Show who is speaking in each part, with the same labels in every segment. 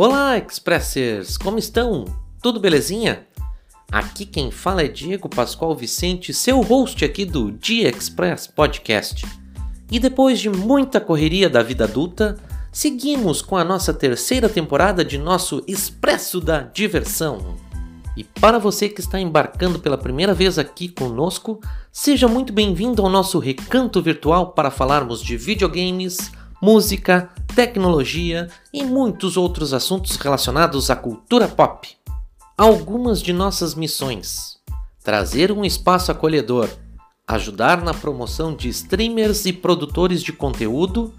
Speaker 1: Olá, Expressers! Como estão? Tudo belezinha? Aqui quem fala é Diego Pascoal Vicente, seu host aqui do Dia Express Podcast. E depois de muita correria da vida adulta, seguimos com a nossa terceira temporada de nosso Expresso da Diversão. E para você que está embarcando pela primeira vez aqui conosco, seja muito bem-vindo ao nosso recanto virtual para falarmos de videogames, música, tecnologia e muitos outros assuntos relacionados à cultura pop. Algumas de nossas missões: trazer um espaço acolhedor, ajudar na promoção de streamers e produtores de conteúdo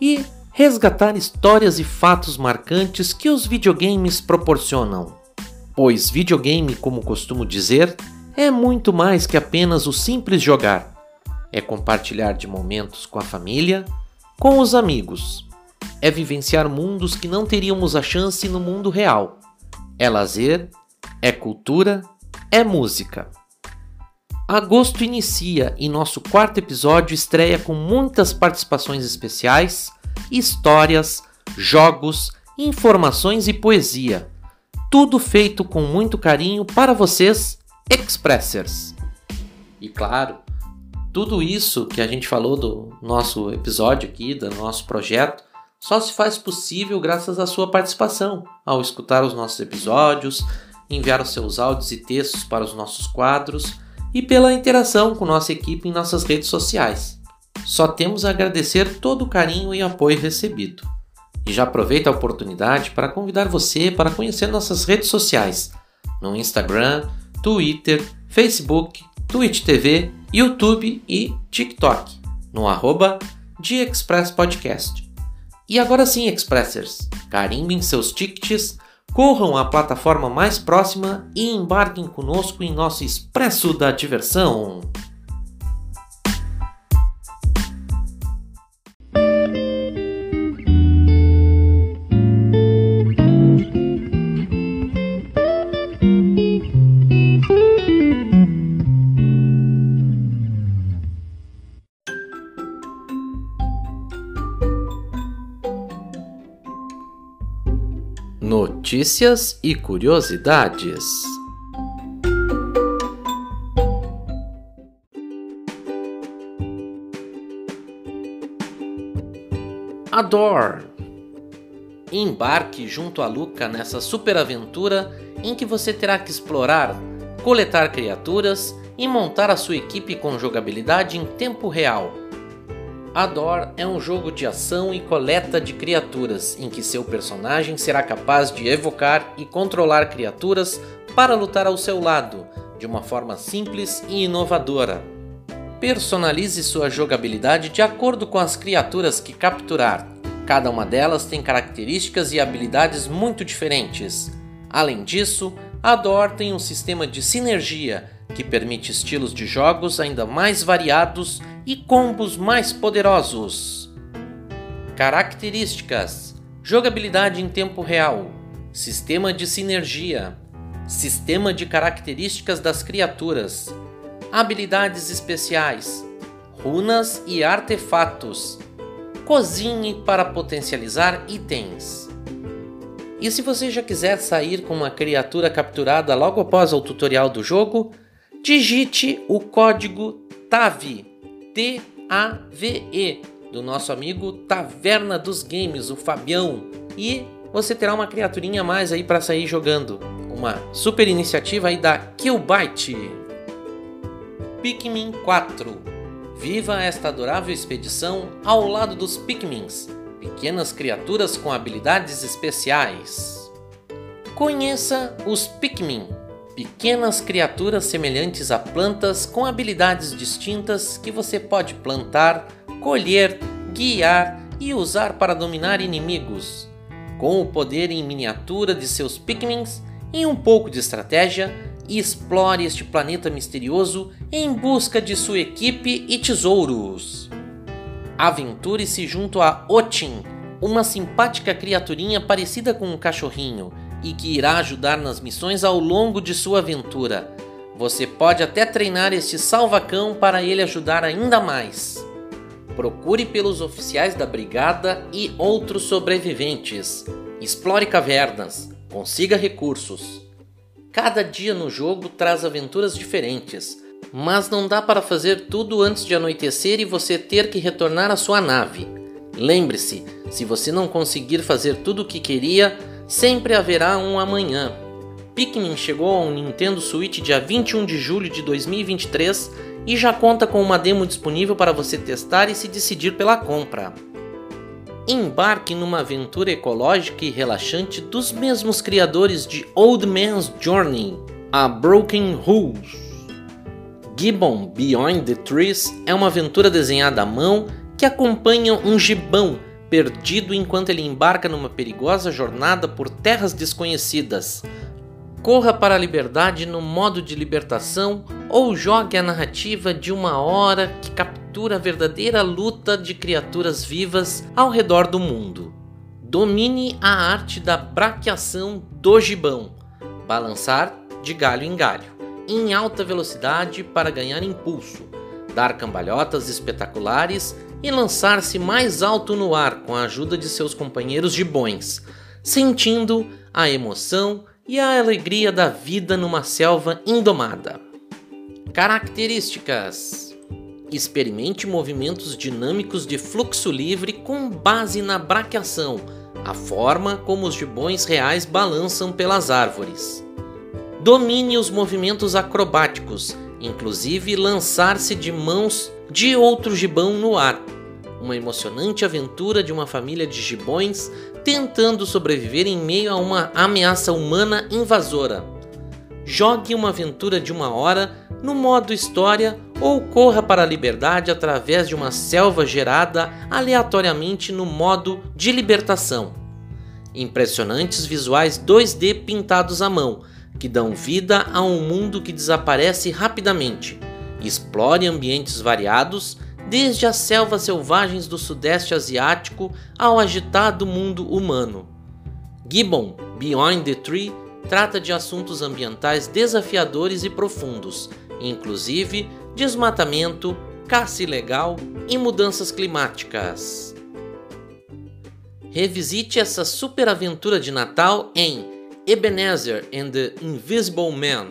Speaker 1: e resgatar histórias e fatos marcantes que os videogames proporcionam. Pois videogame, como costumo dizer, é muito mais que apenas o simples jogar. É compartilhar de momentos com a família, com os amigos. É vivenciar mundos que não teríamos a chance no mundo real. É lazer, é cultura, é música. Agosto inicia e nosso quarto episódio estreia com muitas participações especiais, histórias, jogos, informações e poesia tudo feito com muito carinho para vocês, Expressers. E claro, tudo isso que a gente falou do nosso episódio aqui, do nosso projeto, só se faz possível graças à sua participação, ao escutar os nossos episódios, enviar os seus áudios e textos para os nossos quadros e pela interação com nossa equipe em nossas redes sociais. Só temos a agradecer todo o carinho e apoio recebido. E já aproveita a oportunidade para convidar você para conhecer nossas redes sociais no Instagram, Twitter, Facebook, Twitch TV, YouTube e TikTok no arroba de Express Podcast. E agora sim, Expressers, carimbem seus tickets, corram à plataforma mais próxima e embarquem conosco em nosso Expresso da Diversão. Notícias e curiosidades. Adore. Embarque junto a Luca nessa superaventura em que você terá que explorar, coletar criaturas e montar a sua equipe com jogabilidade em tempo real Ador é um jogo de ação e coleta de criaturas, em que seu personagem será capaz de evocar e controlar criaturas para lutar ao seu lado, de uma forma simples e inovadora. Personalize sua jogabilidade de acordo com as criaturas que capturar. Cada uma delas tem características e habilidades muito diferentes. Além disso, Ador tem um sistema de sinergia que permite estilos de jogos ainda mais variados e combos mais poderosos. Características: jogabilidade em tempo real, sistema de sinergia, sistema de características das criaturas, habilidades especiais, runas e artefatos. Cozinhe para potencializar itens. E se você já quiser sair com uma criatura capturada logo após o tutorial do jogo, digite o código TAVE, T-A-V-E, do nosso amigo Taverna dos Games, o Fabião, e você terá uma criaturinha a mais aí para sair jogando. Uma super iniciativa aí da Killbyte. Pikmin 4. Viva esta adorável expedição ao lado dos Pikmins, pequenas criaturas com habilidades especiais. Conheça os Pikmin, pequenas criaturas semelhantes a plantas com habilidades distintas que você pode plantar, colher, guiar e usar para dominar inimigos. Com o poder em miniatura de seus Pikmins e um pouco de estratégia, explore este planeta misterioso em busca de sua equipe e tesouros. Aventure-se junto a Otin, uma simpática criaturinha parecida com um cachorrinho e que irá ajudar nas missões ao longo de sua aventura. Você pode até treinar este salvacão para ele ajudar ainda mais. Procure pelos oficiais da brigada e outros sobreviventes. Explore cavernas, consiga recursos. Cada dia no jogo traz aventuras diferentes, mas não dá para fazer tudo antes de anoitecer e você ter que retornar à sua nave. Lembre-se, se você não conseguir fazer tudo o que queria, sempre haverá um amanhã. Pikmin chegou ao Nintendo Switch dia 21 de julho de 2023 e já conta com uma demo disponível para você testar e se decidir pela compra. Embarque numa aventura ecológica e relaxante dos mesmos criadores de Old Man's Journey, a Broken Rules. Gibbon Beyond the Trees é uma aventura desenhada à mão que acompanha um gibão perdido enquanto ele embarca numa perigosa jornada por terras desconhecidas. Corra para a liberdade no modo de libertação ou jogue a narrativa de uma hora que captura a verdadeira luta de criaturas vivas ao redor do mundo. Domine a arte da braqueação do gibão, balançar de galho em galho em alta velocidade para ganhar impulso, dar cambalhotas espetaculares e lançar-se mais alto no ar com a ajuda de seus companheiros de bões, sentindo a emoção e a alegria da vida numa selva indomada. Características: Experimente movimentos dinâmicos de fluxo livre com base na braqueação, a forma como os gibões reais balançam pelas árvores. Domine os movimentos acrobáticos, inclusive lançar-se de mãos de outro gibão no ar. Uma emocionante aventura de uma família de gibões tentando sobreviver em meio a uma ameaça humana invasora. Jogue uma aventura de uma hora no modo história ou corra para a liberdade através de uma selva gerada aleatoriamente no modo de libertação. Impressionantes visuais 2D pintados à mão que dão vida a um mundo que desaparece rapidamente. Explore ambientes variados, desde as selvas selvagens do Sudeste Asiático ao agitado mundo humano. Gibbon, Beyond the Tree, trata de assuntos ambientais desafiadores e profundos, inclusive desmatamento, caça ilegal e mudanças climáticas. Revisite essa super aventura de Natal em Ebenezer and the Invisible Man.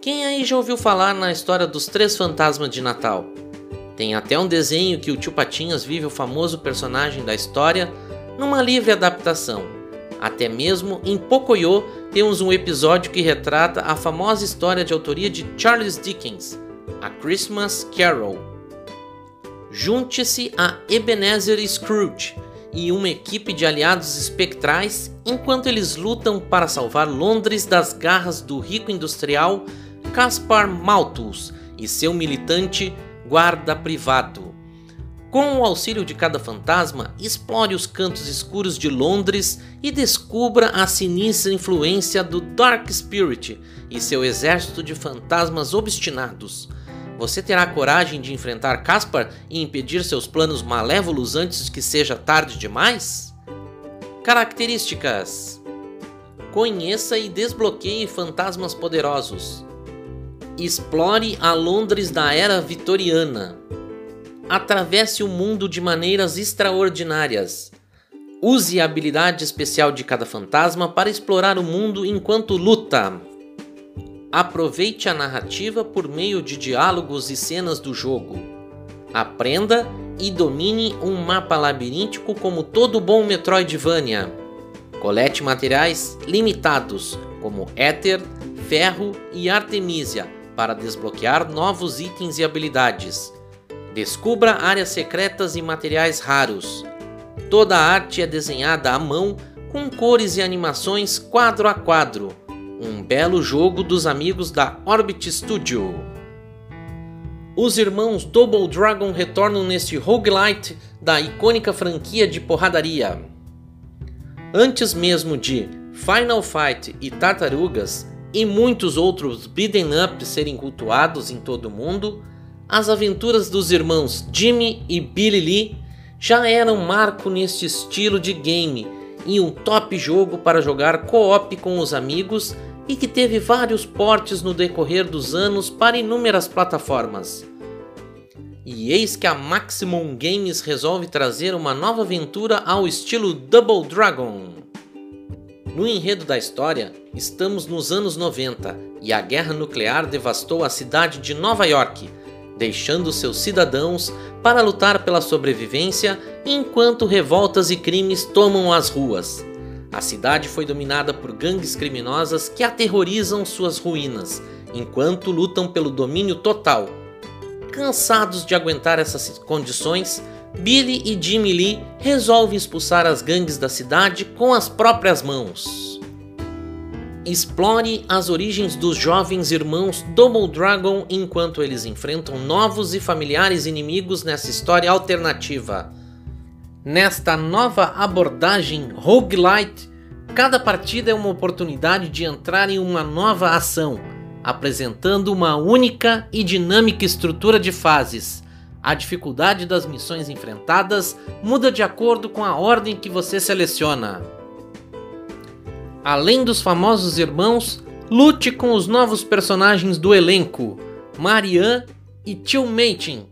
Speaker 1: Quem aí já ouviu falar na história dos três fantasmas de Natal? Tem até um desenho que o tio Patinhas vive o famoso personagem da história numa livre adaptação. Até mesmo em Pocoyo temos um episódio que retrata a famosa história de autoria de Charles Dickens, A Christmas Carol. Junte-se a Ebenezer Scrooge e uma equipe de aliados espectrais enquanto eles lutam para salvar Londres das garras do rico industrial Caspar Malthus e seu militante guarda privado. Com o auxílio de cada fantasma, explore os cantos escuros de Londres e descubra a sinistra influência do Dark Spirit e seu exército de fantasmas obstinados. Você terá coragem de enfrentar Caspar e impedir seus planos malévolos antes que seja tarde demais? Características: Conheça e desbloqueie fantasmas poderosos. Explore a Londres da era vitoriana. Atravesse o mundo de maneiras extraordinárias. Use a habilidade especial de cada fantasma para explorar o mundo enquanto luta. Aproveite a narrativa por meio de diálogos e cenas do jogo. Aprenda e domine um mapa labiríntico como todo bom Metroidvania. Colete materiais limitados, como éter, ferro e artemisia, para desbloquear novos itens e habilidades. Descubra áreas secretas e materiais raros. Toda a arte é desenhada à mão com cores e animações quadro a quadro um belo jogo dos amigos da Orbit Studio. Os irmãos Double Dragon retornam neste roguelite da icônica franquia de porradaria. Antes mesmo de Final Fight e Tartarugas e muitos outros beat'em up serem cultuados em todo o mundo, as aventuras dos irmãos Jimmy e Billy Lee já eram marco neste estilo de game e um top jogo para jogar co-op com os amigos e que teve vários portes no decorrer dos anos para inúmeras plataformas. E eis que a Maximum Games resolve trazer uma nova aventura ao estilo Double Dragon. No enredo da história, estamos nos anos 90 e a guerra nuclear devastou a cidade de Nova York, deixando seus cidadãos para lutar pela sobrevivência enquanto revoltas e crimes tomam as ruas. A cidade foi dominada por gangues criminosas que aterrorizam suas ruínas, enquanto lutam pelo domínio total Cansados de aguentar essas condições, Billy e Jimmy Lee resolvem expulsar as gangues da cidade com as próprias mãos. Explore as origens dos jovens irmãos Double Dragon enquanto eles enfrentam novos e familiares inimigos nessa história alternativa. Nesta nova abordagem roguelite, cada partida é uma oportunidade de entrar em uma nova ação apresentando uma única e dinâmica estrutura de fases. A dificuldade das missões enfrentadas muda de acordo com a ordem que você seleciona. Além dos famosos irmãos, lute com os novos personagens do elenco, Marianne e Tio Mating,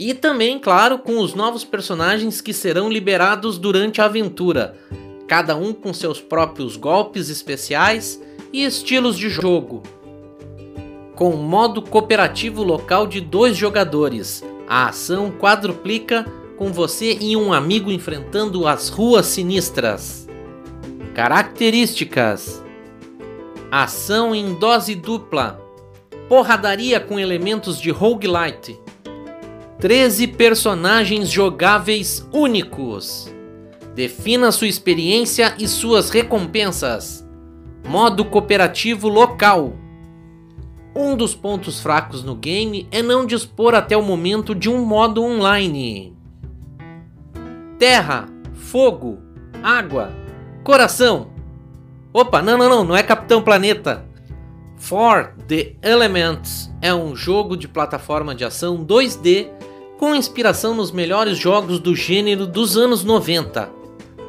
Speaker 1: e também, claro, com os novos personagens que serão liberados durante a aventura, cada um com seus próprios golpes especiais e estilos de jogo com modo cooperativo local de dois jogadores. A ação quadruplica com você e um amigo enfrentando as ruas sinistras. Características: Ação em dose dupla. Porradaria com elementos de roguelite. 13 personagens jogáveis únicos. Defina sua experiência e suas recompensas. Modo cooperativo local. Um dos pontos fracos no game é não dispor até o momento de um modo online. Terra, fogo, água, coração. Opa, não, não, não, não é Capitão Planeta. For the Elements é um jogo de plataforma de ação 2D com inspiração nos melhores jogos do gênero dos anos 90.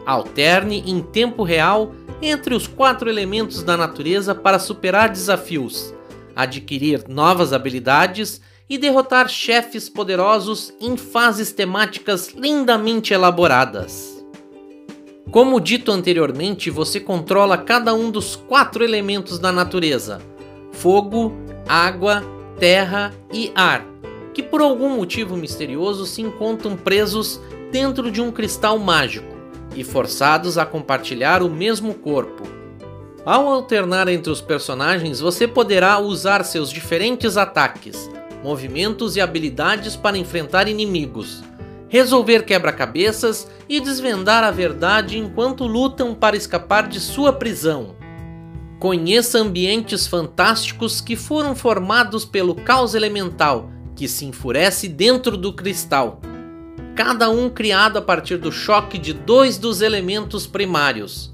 Speaker 1: Alterne em tempo real entre os quatro elementos da natureza para superar desafios adquirir novas habilidades e derrotar chefes poderosos em fases temáticas lindamente elaboradas. Como dito anteriormente, você controla cada um dos quatro elementos da natureza: fogo, água, terra e ar, que por algum motivo misterioso se encontram presos dentro de um cristal mágico e forçados a compartilhar o mesmo corpo. Ao alternar entre os personagens, você poderá usar seus diferentes ataques, movimentos e habilidades para enfrentar inimigos, resolver quebra-cabeças e desvendar a verdade enquanto lutam para escapar de sua prisão. Conheça ambientes fantásticos que foram formados pelo caos elemental que se enfurece dentro do cristal. Cada um criado a partir do choque de dois dos elementos primários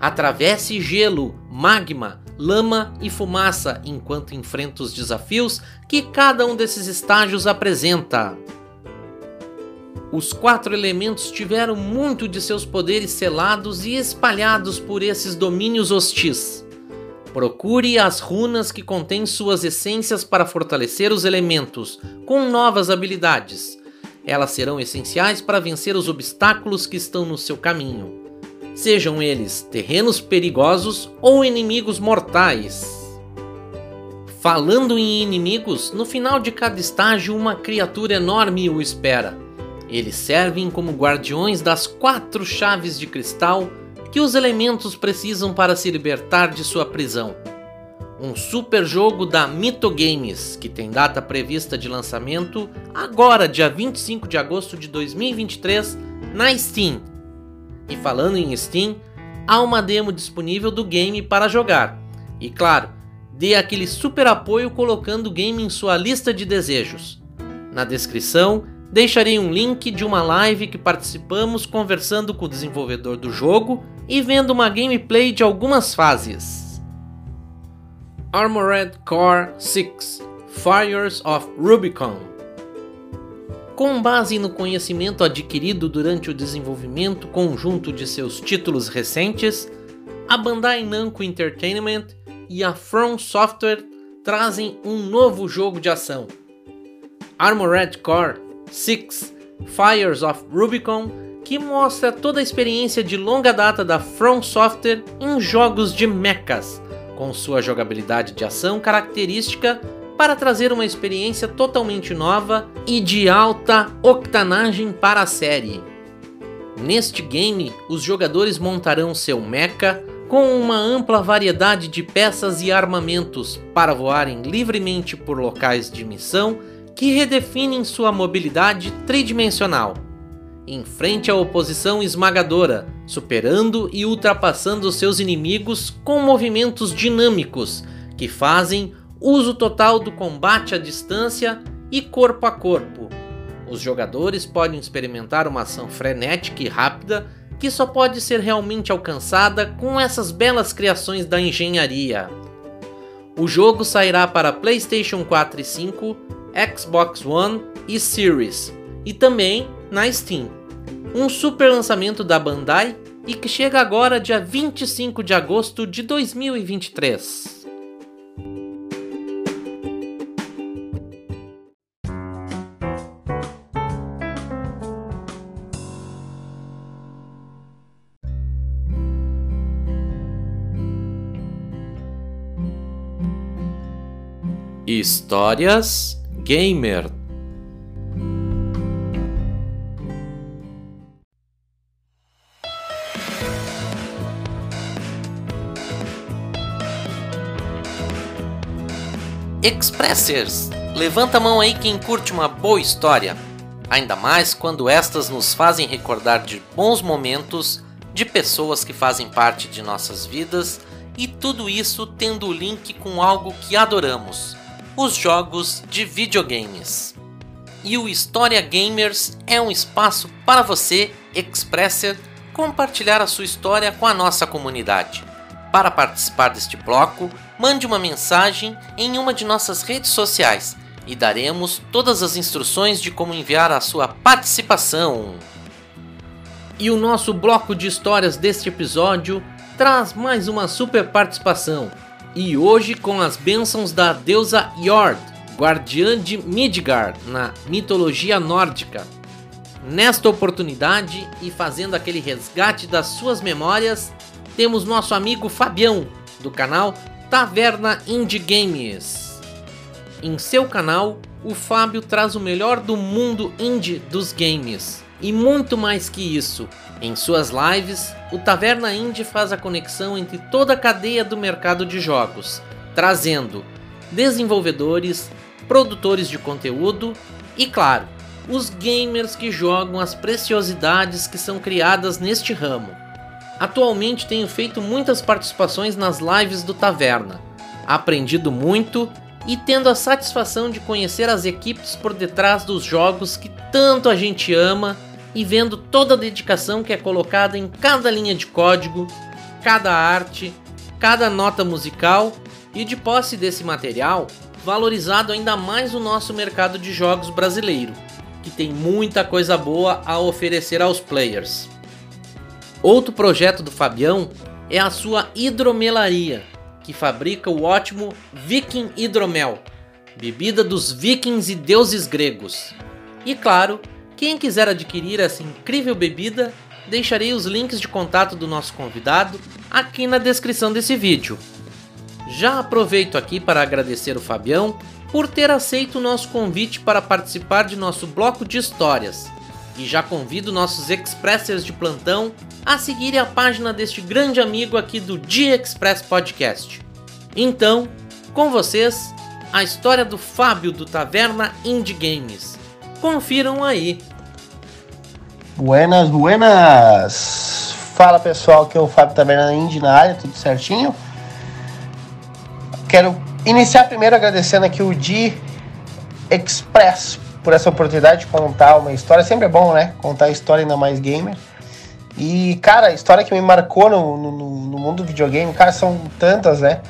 Speaker 1: Atravesse gelo, magma, lama e fumaça enquanto enfrenta os desafios que cada um desses estágios apresenta. Os quatro elementos tiveram muito de seus poderes selados e espalhados por esses domínios hostis. Procure as runas que contêm suas essências para fortalecer os elementos com novas habilidades. Elas serão essenciais para vencer os obstáculos que estão no seu caminho sejam eles terrenos perigosos ou inimigos mortais. Falando em inimigos, no final de cada estágio uma criatura enorme o espera. Eles servem como guardiões das quatro chaves de cristal que os elementos precisam para se libertar de sua prisão. Um super jogo da Mito Games, que tem data prevista de lançamento agora, dia 25 de agosto de 2023, na Steam e falando em Steam, há uma demo disponível do game para jogar. E claro, dê aquele super apoio colocando o game em sua lista de desejos. Na descrição, deixarei um link de uma live que participamos conversando com o desenvolvedor do jogo e vendo uma gameplay de algumas fases. Armored Core 6 Fires of Rubicon com base no conhecimento adquirido durante o desenvolvimento conjunto de seus títulos recentes, a Bandai Namco Entertainment e a From Software trazem um novo jogo de ação. Armored Core 6 Fires of Rubicon, que mostra toda a experiência de longa data da From Software em jogos de mechas, com sua jogabilidade de ação característica para trazer uma experiência totalmente nova e de alta octanagem para a série. Neste game, os jogadores montarão seu mecha com uma ampla variedade de peças e armamentos para voarem livremente por locais de missão que redefinem sua mobilidade tridimensional. Em frente à oposição esmagadora, superando e ultrapassando seus inimigos com movimentos dinâmicos que fazem uso total do combate à distância e corpo a corpo. Os jogadores podem experimentar uma ação frenética e rápida que só pode ser realmente alcançada com essas belas criações da engenharia. O jogo sairá para PlayStation 4 e 5, Xbox One e Series, e também na Steam. Um super lançamento da Bandai e que chega agora dia 25 de agosto de 2023. Histórias Gamer Expressers! Levanta a mão aí quem curte uma boa história, ainda mais quando estas nos fazem recordar de bons momentos, de pessoas que fazem parte de nossas vidas e tudo isso tendo link com algo que adoramos os jogos de videogames. E o História Gamers é um espaço para você, Expresser, compartilhar a sua história com a nossa comunidade. Para participar deste bloco, mande uma mensagem em uma de nossas redes sociais e daremos todas as instruções de como enviar a sua participação. E o nosso bloco de histórias deste episódio traz mais uma super participação e hoje com as bênçãos da deusa Jord, guardiã de Midgard na mitologia nórdica. Nesta oportunidade e fazendo aquele resgate das suas memórias, temos nosso amigo Fabião, do canal Taverna Indie Games. Em seu canal, o Fábio traz o melhor do mundo indie dos games. E muito mais que isso, em suas lives, o Taverna Indie faz a conexão entre toda a cadeia do mercado de jogos, trazendo desenvolvedores, produtores de conteúdo e, claro, os gamers que jogam as preciosidades que são criadas neste ramo. Atualmente tenho feito muitas participações nas lives do Taverna, aprendido muito e tendo a satisfação de conhecer as equipes por detrás dos jogos que tanto a gente ama e vendo toda a dedicação que é colocada em cada linha de código, cada arte, cada nota musical e de posse desse material, valorizado ainda mais o nosso mercado de jogos brasileiro, que tem muita coisa boa a oferecer aos players. Outro projeto do Fabião é a sua hidromelaria, que fabrica o ótimo Viking Hidromel, bebida dos vikings e deuses gregos. E claro, quem quiser adquirir essa incrível bebida, deixarei os links de contato do nosso convidado aqui na descrição desse vídeo. Já aproveito aqui para agradecer o Fabião por ter aceito o nosso convite para participar de nosso bloco de histórias. E já convido nossos expressers de plantão a seguirem a página deste grande amigo aqui do Dia Express Podcast. Então, com vocês, a história do Fábio do Taverna Indie Games. Confiram aí.
Speaker 2: Buenas, buenas! Fala pessoal, aqui é o Fábio Taverna Indie na área, tudo certinho? Quero iniciar primeiro agradecendo aqui o Di Express por essa oportunidade de contar uma história. Sempre é bom, né? Contar a história ainda mais gamer. E, cara, a história que me marcou no, no, no mundo do videogame, cara, são tantas, né?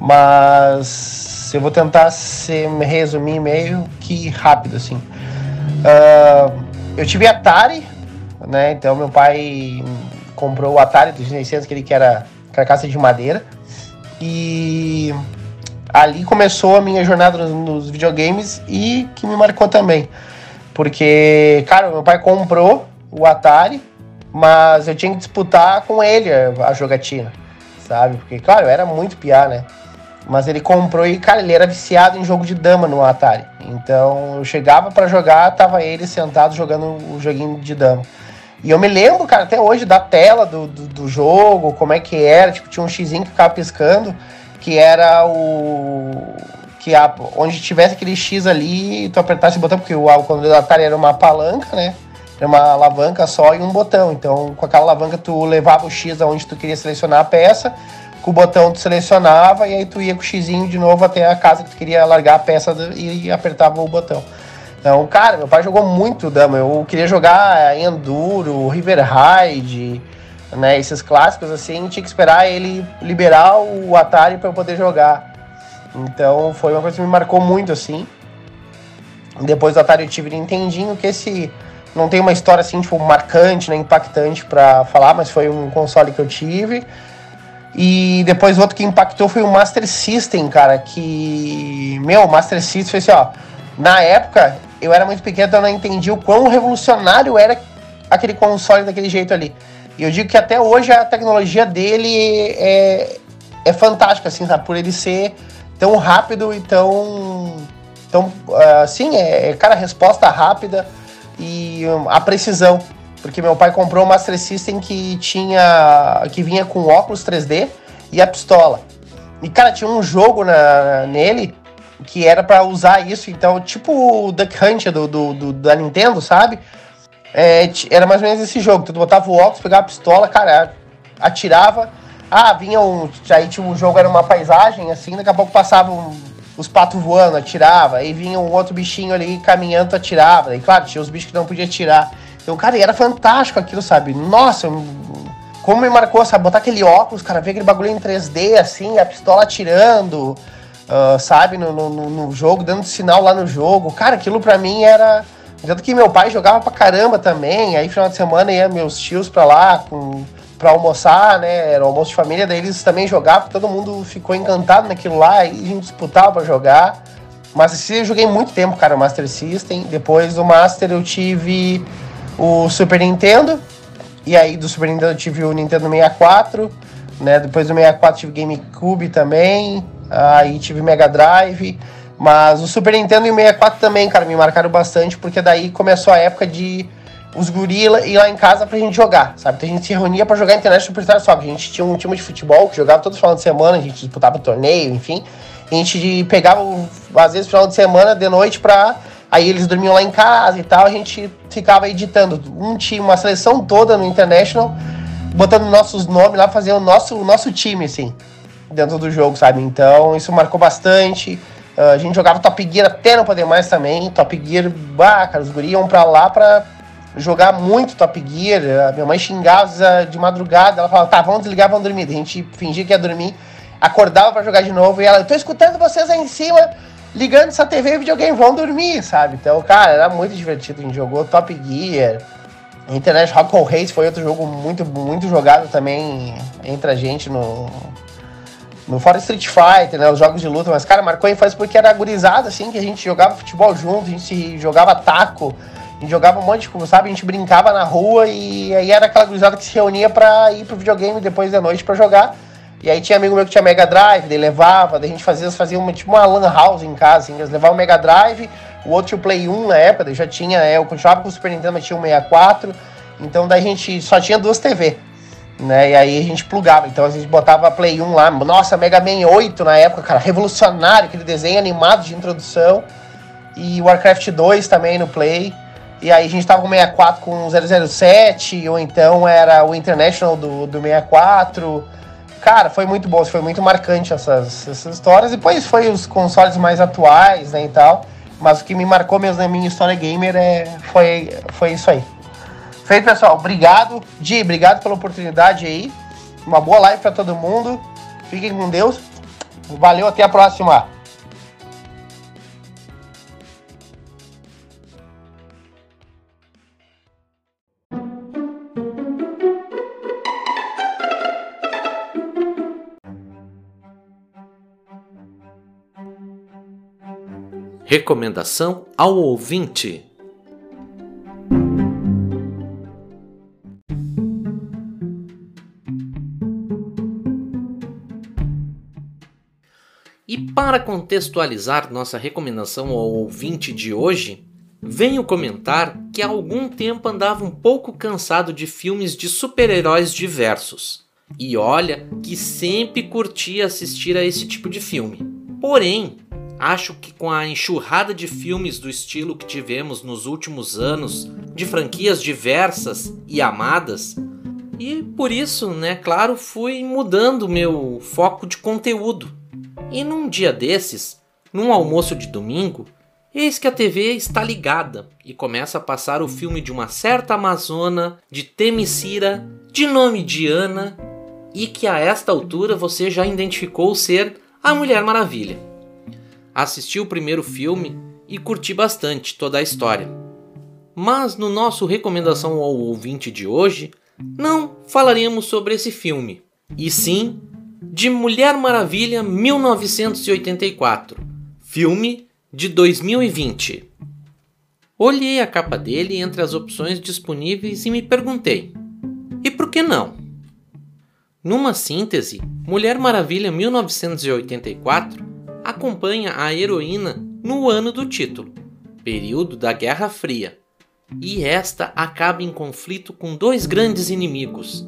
Speaker 2: Mas eu vou tentar ser, resumir meio que rápido, assim. Uh, eu tive Atari, né? Então meu pai comprou o Atari 2600, aquele que era carcaça de madeira. E ali começou a minha jornada nos, videogames e que me marcou também. Porque, cara, meu pai comprou o Atari, mas eu tinha que disputar com ele a, jogatina, sabe? Porque, claro, eu era muito piar, né? Mas ele comprou e, cara, ele era viciado em jogo de dama no Atari. Então eu chegava para jogar, tava ele sentado jogando o joguinho de dama. E eu me lembro, cara, até hoje da tela do, do, do jogo, como é que era. Tipo, tinha um xizinho que ficava piscando, que era o. que a, onde tivesse aquele X ali, tu apertasse o botão, porque o, quando o Atari era uma palanca, né? Era uma alavanca só e um botão. Então, com aquela alavanca, tu levava o X aonde tu queria selecionar a peça com o botão tu selecionava e aí tu ia com o xizinho de novo até a casa que tu queria largar a peça e apertava o botão. Então, cara, meu pai jogou muito dama. Eu queria jogar Enduro, River Ride, né, esses clássicos assim, tinha que esperar ele liberar o Atari para eu poder jogar. Então, foi uma coisa que me marcou muito assim. Depois do Atari eu tive Nintendinho, que esse não tem uma história assim, tipo, marcante, né, impactante para falar, mas foi um console que eu tive. E depois outro que impactou foi o Master System, cara, que. Meu, o Master System foi assim, ó. Na época, eu era muito pequeno, então eu não entendi o quão revolucionário era aquele console daquele jeito ali. E eu digo que até hoje a tecnologia dele é, é fantástica, assim, sabe? Por ele ser tão rápido e tão. tão assim, é, cara, resposta rápida e a precisão. Porque meu pai comprou um Master System que tinha. que vinha com óculos 3D e a pistola. E, cara, tinha um jogo na, nele que era para usar isso. Então, tipo o Duck Hunt do, do, do da Nintendo, sabe? É, era mais ou menos esse jogo. Tu botava o óculos, pegava a pistola, cara, atirava. Ah, vinha um. Aí tipo, o jogo era uma paisagem, assim, daqui a pouco passava um, os patos voando, atirava. Aí vinha um outro bichinho ali caminhando, atirava. E claro, tinha os bichos que não podia tirar. Então, cara, era fantástico aquilo, sabe? Nossa, como me marcou, sabe? Botar aquele óculos, cara, ver aquele bagulho em 3D, assim, a pistola atirando, uh, sabe? No, no, no, jogo, dando sinal lá no jogo. Cara, aquilo pra mim era. Tanto que meu pai jogava pra caramba também. Aí, final de semana, ia meus tios pra lá com, pra almoçar, né? Era almoço de família, daí eles também jogavam, todo mundo ficou encantado naquilo lá e a gente disputava pra jogar. Mas eu joguei muito tempo, cara, o Master System. Depois do Master eu tive o Super Nintendo. E aí do Super Nintendo eu tive o Nintendo 64, né? Depois do 64 tive GameCube também. Aí tive Mega Drive. Mas o Super Nintendo e o 64 também, cara, me marcaram bastante, porque daí começou a época de os gorila ir lá em casa pra gente jogar, sabe? Então a gente se reunia pra jogar internet Superstar Soccer. A gente tinha um time de futebol que jogava todo final de semana, a gente disputava torneio, enfim. A gente pegava, às vezes, final de semana, de noite, pra Aí eles dormiam lá em casa e tal, a gente ficava editando um time, uma seleção toda no International, botando nossos nomes lá, fazendo o nosso, o nosso time, assim, dentro do jogo, sabe? Então isso marcou bastante. Uh, a gente jogava Top Gear até não poder mais também. Top Gear, bah, cara, os guriam pra lá pra jogar muito Top Gear. A minha mãe xingava de madrugada, ela falava, tá, vamos desligar, vamos dormir. A gente fingia que ia dormir, acordava para jogar de novo e ela, tô escutando vocês aí em cima ligando essa TV e videogame, vão dormir, sabe? Então, cara, era muito divertido. A gente jogou Top Gear. Internet Rock Race foi outro jogo muito, muito jogado também entre a gente no. No fora Street Fighter, né? Os jogos de luta. Mas, cara, marcou a infância porque era gurizada, assim, que a gente jogava futebol junto, a gente jogava taco, a gente jogava um monte de coisa, sabe? A gente brincava na rua e aí era aquela gurizada que se reunia pra ir pro videogame depois da noite pra jogar. E aí tinha amigo meu que tinha Mega Drive, ele levava, daí a gente fazia, fazia uma, tipo uma lan house em casa, assim, eles levavam o Mega Drive, o outro tinha o Play 1 na época, daí já tinha, é, eu continuava com o Super Nintendo, mas tinha o 64, então daí a gente só tinha duas TV, né, e aí a gente plugava, então a gente botava Play 1 lá, nossa, Mega Man 8 na época, cara, revolucionário, aquele desenho animado de introdução, e Warcraft 2 também no Play, e aí a gente tava com 64 com 007, ou então era o International do, do 64, Cara, foi muito bom, foi muito marcante essas, essas histórias. Depois foi os consoles mais atuais, né, e tal. Mas o que me marcou mesmo na minha história gamer é, foi, foi isso aí. Feito, pessoal. Obrigado. Di, obrigado pela oportunidade aí. Uma boa live para todo mundo. Fiquem com Deus. Valeu, até a próxima.
Speaker 1: Recomendação ao ouvinte. Para contextualizar nossa recomendação ao ouvinte de hoje, venho comentar que há algum tempo andava um pouco cansado de filmes de super-heróis diversos. E olha que sempre curti assistir a esse tipo de filme. Porém, acho que com a enxurrada de filmes do estilo que tivemos nos últimos anos, de franquias diversas e amadas, e por isso, né, claro, fui mudando meu foco de conteúdo e num dia desses, num almoço de domingo, eis que a TV está ligada e começa a passar o filme de uma certa amazona de Temicira, de nome Diana, e que a esta altura você já identificou ser a Mulher Maravilha. Assisti o primeiro filme e curti bastante toda a história. Mas no nosso recomendação ao ouvinte de hoje, não falaremos sobre esse filme, e sim de Mulher Maravilha 1984, filme de 2020. Olhei a capa dele entre as opções disponíveis e me perguntei: e por que não? Numa síntese, Mulher Maravilha 1984 acompanha a heroína no ano do título, período da Guerra Fria, e esta acaba em conflito com dois grandes inimigos,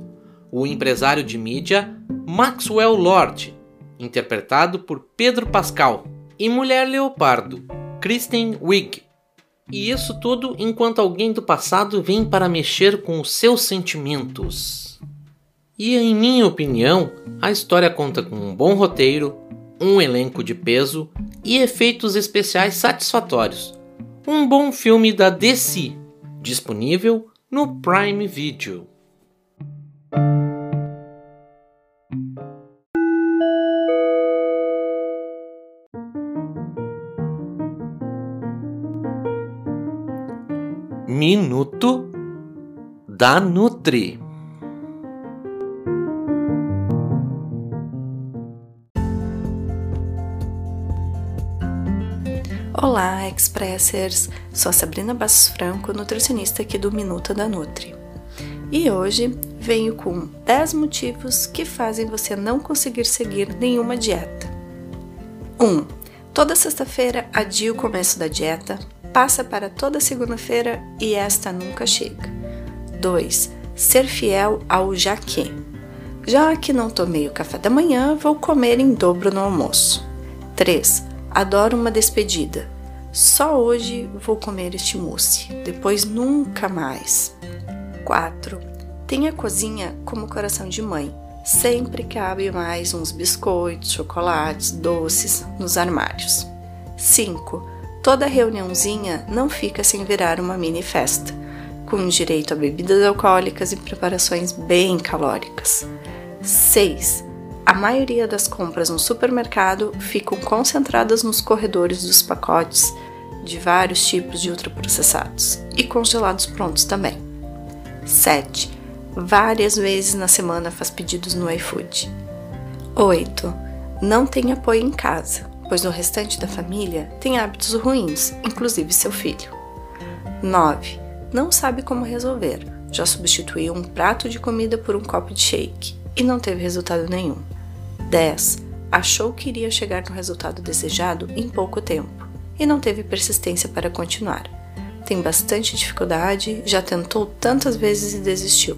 Speaker 1: o empresário de mídia Maxwell Lord, interpretado por Pedro Pascal, e Mulher Leopardo, Kristen Wiig. E isso tudo enquanto alguém do passado vem para mexer com os seus sentimentos. E em minha opinião, a história conta com um bom roteiro, um elenco de peso e efeitos especiais satisfatórios. Um bom filme da DC, disponível no Prime Video. Minuto da Nutri.
Speaker 3: Olá, Expressers! Sou a Sabrina Bassos Franco, nutricionista aqui do Minuto da Nutri. E hoje venho com 10 motivos que fazem você não conseguir seguir nenhuma dieta. 1. Um, toda sexta-feira adia o começo da dieta passa para toda segunda-feira e esta nunca chega. 2. Ser fiel ao já que. Já que não tomei o café da manhã, vou comer em dobro no almoço. 3. Adoro uma despedida. Só hoje vou comer este mousse, depois nunca mais. 4. Tenha a cozinha como coração de mãe. Sempre cabe mais uns biscoitos, chocolates, doces nos armários. 5 Toda reuniãozinha não fica sem virar uma mini festa, com direito a bebidas alcoólicas e preparações bem calóricas. 6. A maioria das compras no supermercado ficam concentradas nos corredores dos pacotes de vários tipos de ultraprocessados e congelados prontos também. 7. Várias vezes na semana faz pedidos no iFood. 8. Não tem apoio em casa pois o restante da família tem hábitos ruins, inclusive seu filho. 9. Não sabe como resolver. Já substituiu um prato de comida por um copo de shake e não teve resultado nenhum. 10. Achou que iria chegar no resultado desejado em pouco tempo e não teve persistência para continuar. Tem bastante dificuldade, já tentou tantas vezes e desistiu.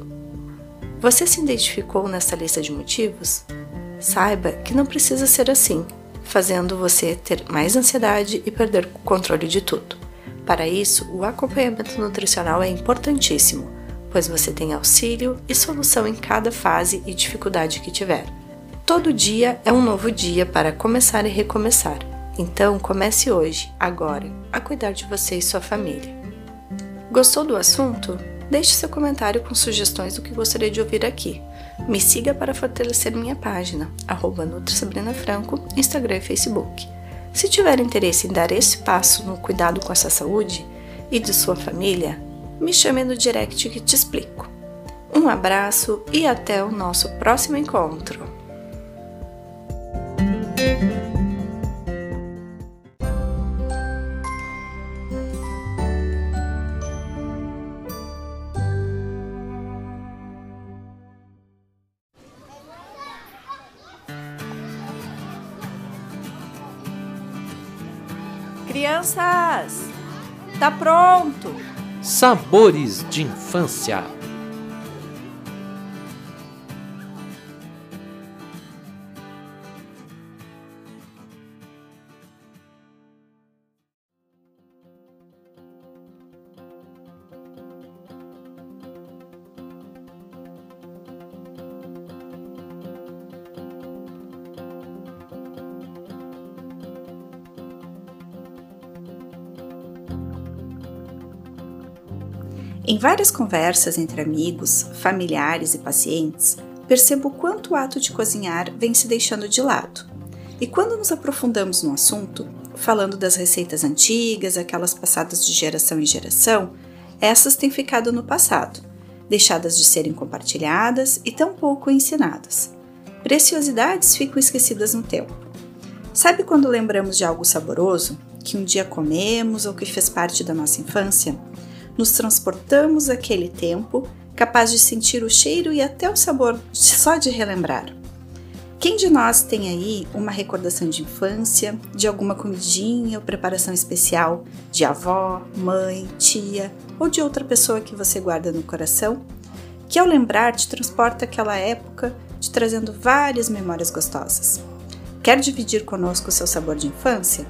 Speaker 3: Você se identificou nessa lista de motivos? Saiba que não precisa ser assim fazendo você ter mais ansiedade e perder o controle de tudo. Para isso, o acompanhamento nutricional é importantíssimo, pois você tem auxílio e solução em cada fase e dificuldade que tiver. Todo dia é um novo dia para começar e recomeçar. Então, comece hoje, agora, a cuidar de você e sua família. Gostou do assunto? Deixe seu comentário com sugestões do que gostaria de ouvir aqui. Me siga para fortalecer minha página, arroba Franco, Instagram e Facebook. Se tiver interesse em dar esse passo no cuidado com a sua saúde e de sua família, me chame no direct que te explico. Um abraço e até o nosso próximo encontro!
Speaker 4: Tá pronto!
Speaker 1: Sabores de infância.
Speaker 4: Em várias conversas entre amigos, familiares e pacientes, percebo quanto o ato de cozinhar vem se deixando de lado. E quando nos aprofundamos no assunto, falando das receitas antigas, aquelas passadas de geração em geração, essas têm ficado no passado, deixadas de serem compartilhadas e tão pouco ensinadas. Preciosidades ficam esquecidas no tempo. Sabe quando lembramos de algo saboroso, que um dia comemos ou que fez parte da nossa infância? Nos transportamos àquele tempo, capaz de sentir o cheiro e até o sabor só de relembrar. Quem de nós tem aí uma recordação de infância, de alguma comidinha ou preparação especial de avó, mãe, tia ou de outra pessoa que você guarda no coração, que ao lembrar te transporta àquela época, te trazendo várias memórias gostosas? Quer dividir conosco o seu sabor de infância?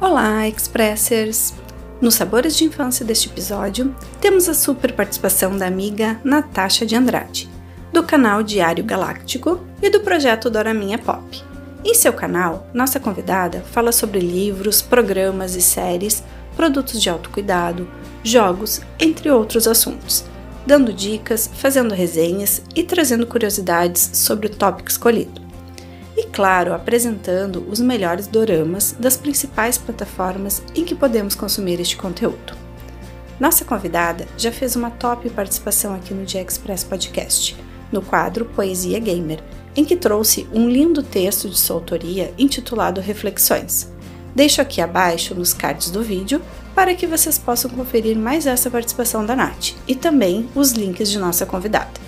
Speaker 4: Olá, Expressers! Nos Sabores de Infância deste episódio, temos a super participação da amiga Natasha de Andrade, do canal Diário Galáctico e do projeto Dora Minha Pop. Em seu canal, nossa convidada fala sobre livros, programas e séries, produtos de autocuidado, jogos, entre outros assuntos, dando dicas, fazendo resenhas e trazendo curiosidades sobre o tópico escolhido e, claro, apresentando os melhores doramas das principais plataformas em que podemos consumir este conteúdo. Nossa convidada já fez uma top participação aqui no Dia Express Podcast, no quadro Poesia Gamer, em que trouxe um lindo texto de sua autoria intitulado Reflexões. Deixo aqui abaixo nos cards do vídeo para que vocês possam conferir mais essa participação da Nath e também os links de nossa convidada.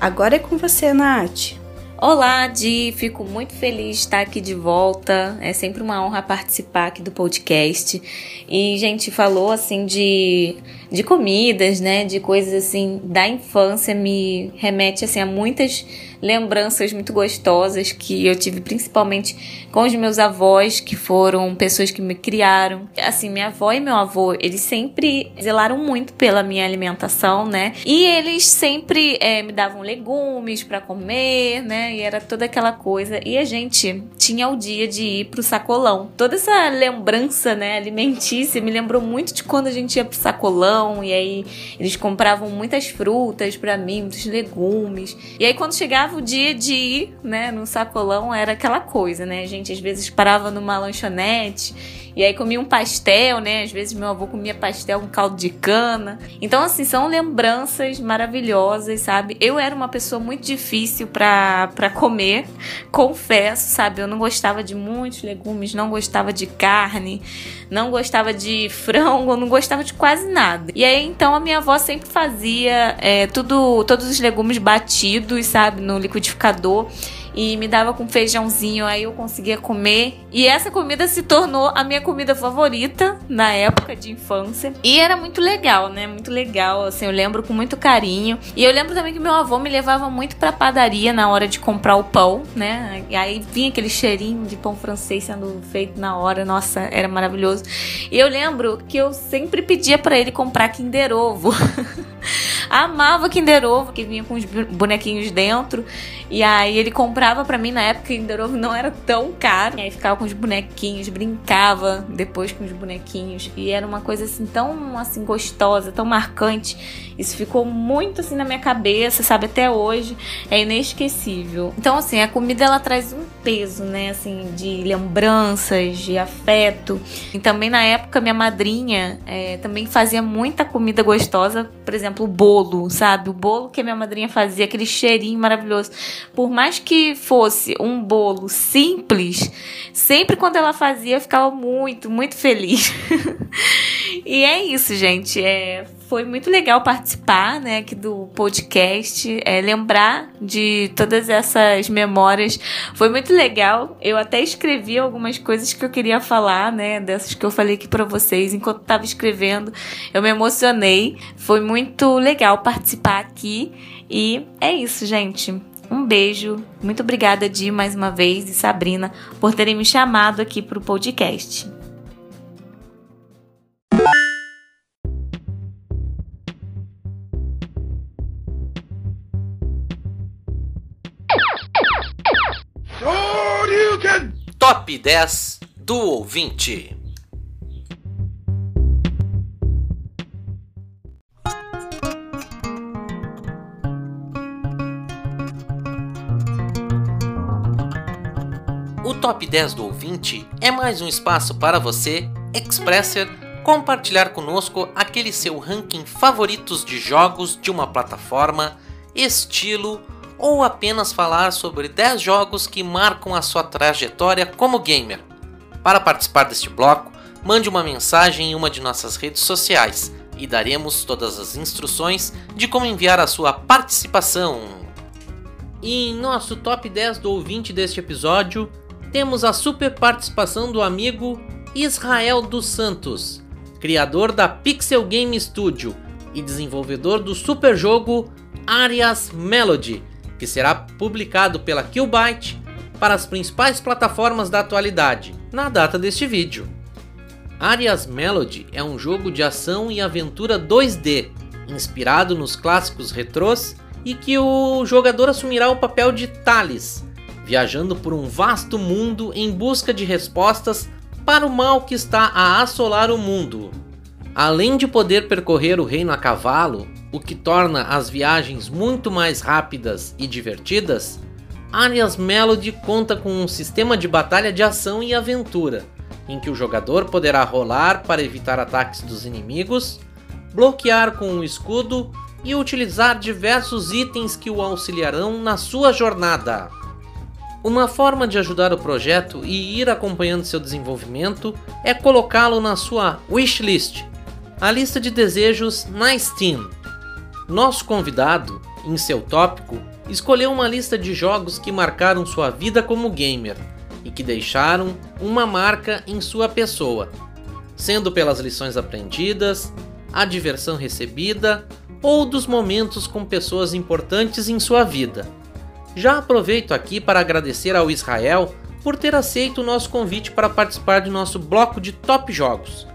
Speaker 4: Agora é com você, Nath!
Speaker 5: Olá, Di, fico muito feliz de estar aqui de volta. É sempre uma honra participar aqui do podcast. E, gente, falou assim de, de comidas, né? De coisas assim da infância, me remete assim a muitas lembranças muito gostosas que eu tive principalmente com os meus avós, que foram pessoas que me criaram. Assim, minha avó e meu avô, eles sempre zelaram muito pela minha alimentação, né? E eles sempre é, me davam legumes para comer, né? E era toda aquela coisa. E a gente tinha o dia de ir pro sacolão. Toda essa lembrança, né, alimentícia me lembrou muito de quando a gente ia pro sacolão e aí eles compravam muitas frutas para mim, muitos legumes. E aí quando chegava o dia de ir, né, no sacolão era aquela coisa, né? A gente às vezes parava numa lanchonete e aí comia um pastel, né? Às vezes meu avô comia pastel com caldo de cana. Então, assim, são lembranças maravilhosas, sabe? Eu era uma pessoa muito difícil para comer, confesso, sabe? Eu não gostava de muitos legumes, não gostava de carne, não gostava de frango, não gostava de quase nada. E aí, então, a minha avó sempre fazia é, tudo, todos os legumes batidos, sabe? No liquidificador e me dava com feijãozinho, aí eu conseguia comer. E essa comida se tornou a minha comida favorita na época de infância. E era muito legal, né? Muito legal, assim, eu lembro com muito carinho. E eu lembro também que meu avô me levava muito pra padaria na hora de comprar o pão, né? E aí vinha aquele cheirinho de pão francês sendo feito na hora, nossa, era maravilhoso. E eu lembro que eu sempre pedia para ele comprar Kinder Ovo. Amava Kinder Ovo, que vinha com os bonequinhos dentro. E aí ele comprava para mim na época que Ovo não era tão caro. E aí ficava com os bonequinhos, brincava depois com os bonequinhos. E era uma coisa assim tão assim gostosa, tão marcante. Isso ficou muito assim na minha cabeça, sabe, até hoje. É inesquecível. Então assim, a comida ela traz um peso, né, assim, de lembranças, de afeto. E também na época minha madrinha é, também fazia muita comida gostosa, por exemplo, o bolo, sabe? O bolo que a minha madrinha fazia, aquele cheirinho maravilhoso por mais que fosse um bolo simples, sempre quando ela fazia eu ficava muito, muito feliz. e é isso, gente. É, foi muito legal participar né, aqui do podcast, é, lembrar de todas essas memórias. Foi muito legal. Eu até escrevi algumas coisas que eu queria falar, né? Dessas que eu falei aqui para vocês enquanto estava escrevendo. Eu me emocionei. Foi muito legal participar aqui. E é isso, gente. Um beijo. Muito obrigada, Di, mais uma vez, e Sabrina, por terem me chamado aqui para o podcast.
Speaker 1: Top 10 do ouvinte. Top 10 do ouvinte é mais um espaço para você, Expresser, compartilhar conosco aquele seu ranking favoritos de jogos de uma plataforma, estilo ou apenas falar sobre 10 jogos que marcam a sua trajetória como gamer. Para participar deste bloco, mande uma mensagem em uma de nossas redes sociais e daremos todas as instruções de como enviar a sua participação. E em nosso top 10 do ouvinte deste episódio, temos a super participação do amigo Israel dos Santos, criador da Pixel Game Studio e desenvolvedor do super jogo Arias Melody, que será publicado pela Killbyte para as principais plataformas da atualidade, na data deste vídeo. Arias Melody é um jogo de ação e aventura 2D, inspirado nos clássicos retrôs e que o jogador assumirá o papel de Thales, viajando por um vasto mundo em busca de respostas para o mal que está a assolar o mundo. Além de poder percorrer o reino a cavalo, o que torna as viagens muito mais rápidas e divertidas, Arias Melody conta com um sistema de batalha de ação e aventura, em que o jogador poderá rolar para evitar ataques dos inimigos, bloquear com um escudo e utilizar diversos itens que o auxiliarão na sua jornada. Uma forma de ajudar o projeto e ir acompanhando seu desenvolvimento é colocá-lo na sua wishlist, a lista de desejos na Steam. Nosso convidado, em seu tópico, escolheu uma lista de jogos que marcaram sua vida como gamer e que deixaram uma marca em sua pessoa, sendo pelas lições aprendidas, a diversão recebida ou dos momentos com pessoas importantes em sua vida. Já aproveito aqui para agradecer ao Israel por ter aceito o nosso convite para participar de nosso bloco de top jogos.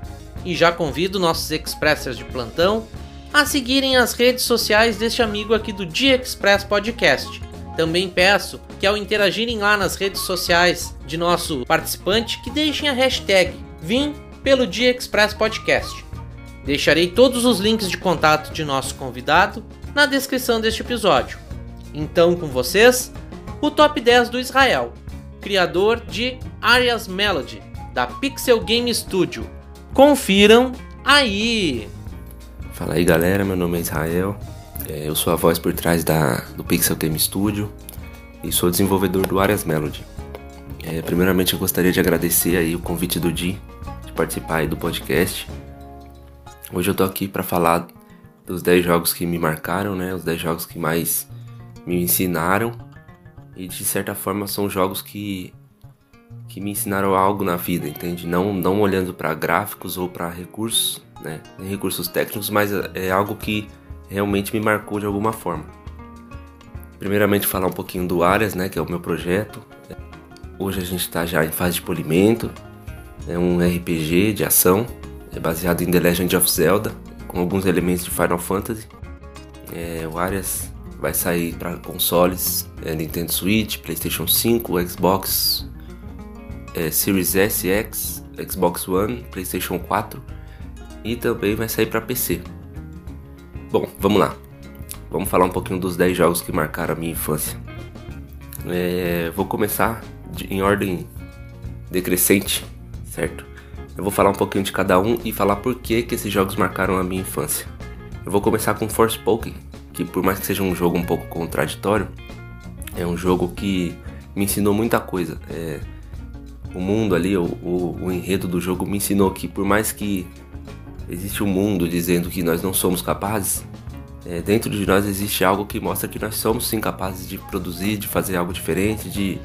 Speaker 1: E já convido nossos expressers de plantão a seguirem as redes sociais deste amigo aqui do Dia Express Podcast. Também peço que ao interagirem lá nas redes sociais de nosso participante, que deixem a hashtag Vim pelo Dia Express Podcast. Deixarei todos os links de contato de nosso convidado na descrição deste episódio. Então, com vocês, o top 10 do Israel, criador de Arias Melody, da Pixel Game Studio. Confiram aí!
Speaker 6: Fala aí galera, meu nome é Israel, é, eu sou a voz por trás da, do Pixel Game Studio e sou desenvolvedor do Arias Melody. É, primeiramente eu gostaria de agradecer aí o convite do Di de participar do podcast. Hoje eu tô aqui para falar dos 10 jogos que me marcaram, né? Os 10 jogos que mais me ensinaram e de certa forma são jogos que que me ensinaram algo na vida, entende? Não não olhando para gráficos ou para recursos, né? recursos técnicos, mas é algo que realmente me marcou de alguma forma. Primeiramente falar um pouquinho do Arias, né, que é o meu projeto. Hoje a gente está já em fase de polimento. É um RPG de ação, é baseado em The Legend of Zelda, com alguns elementos de Final Fantasy. É, o Arias vai sair para consoles é, Nintendo Switch, PlayStation 5, Xbox é, Series S, X, Xbox One, PlayStation 4 e também vai sair para PC. Bom, vamos lá. Vamos falar um pouquinho dos 10 jogos que marcaram a minha infância. É, vou começar de, em ordem decrescente, certo? Eu vou falar um pouquinho de cada um e falar por que, que esses jogos marcaram a minha infância. Eu vou começar com Forspoken, que por mais que seja um jogo um pouco contraditório, É um jogo que me ensinou muita coisa. É, o mundo ali, o, o, o, enredo do jogo me ensinou que por mais que existe um mundo dizendo que nós não somos capazes, é, dentro de nós existe algo que mostra que nós somos sim capazes de produzir, de fazer algo diferente, de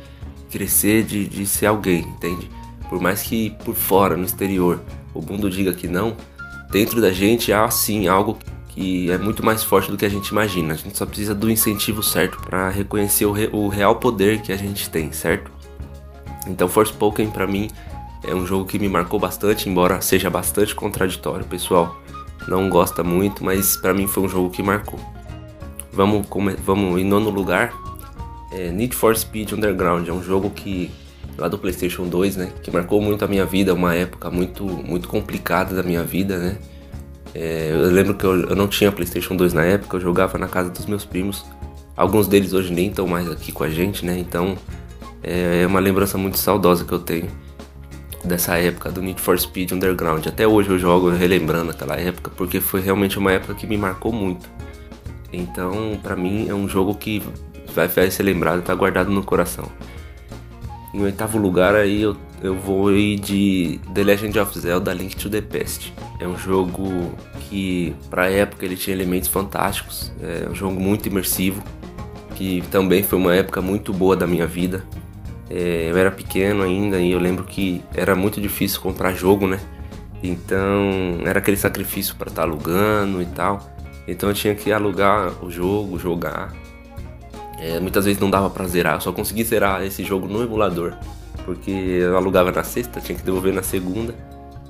Speaker 6: crescer, de, de ser alguém, entende? Por mais que por fora, no exterior, o mundo diga que não, dentro da gente há sim algo que é muito mais forte do que a gente imagina. A gente só precisa do incentivo certo para reconhecer o, re, o, real poder que a gente tem, certo? Então Forspoken para mim é um jogo que me marcou bastante, embora seja bastante contraditório, pessoal. Não gosta muito, mas para mim foi um jogo que marcou. Vamos, vamos em nono lugar, é Need for Speed Underground. É um jogo que lá do PlayStation 2, né, que marcou muito a minha vida, uma época muito muito complicada da minha vida, né? É, eu lembro que eu, eu, não tinha PlayStation 2 na época, eu jogava na casa dos meus primos. Alguns deles hoje nem estão mais aqui com a gente, né? Então é, é uma lembrança muito saudosa que eu tenho dessa época do Need for Speed Underground. Até hoje eu jogo relembrando aquela época porque foi realmente uma época que me marcou muito. Então, para mim é um jogo que vai, vai ser lembrado, tá guardado no coração. Em oitavo lugar aí eu, eu vou ir de The Legend of Zelda Link to the Past. É um jogo que pra época ele tinha elementos fantásticos, é um jogo muito imersivo, que também foi uma época muito boa da minha vida. É, eu era pequeno ainda e eu lembro que era muito difícil comprar jogo, né? Então era aquele sacrifício para estar tá alugando e tal. Então eu tinha que alugar o jogo, jogar. É, muitas vezes não dava pra zerar, eu só consegui zerar esse jogo no emulador. Porque eu alugava na sexta, tinha que devolver na segunda.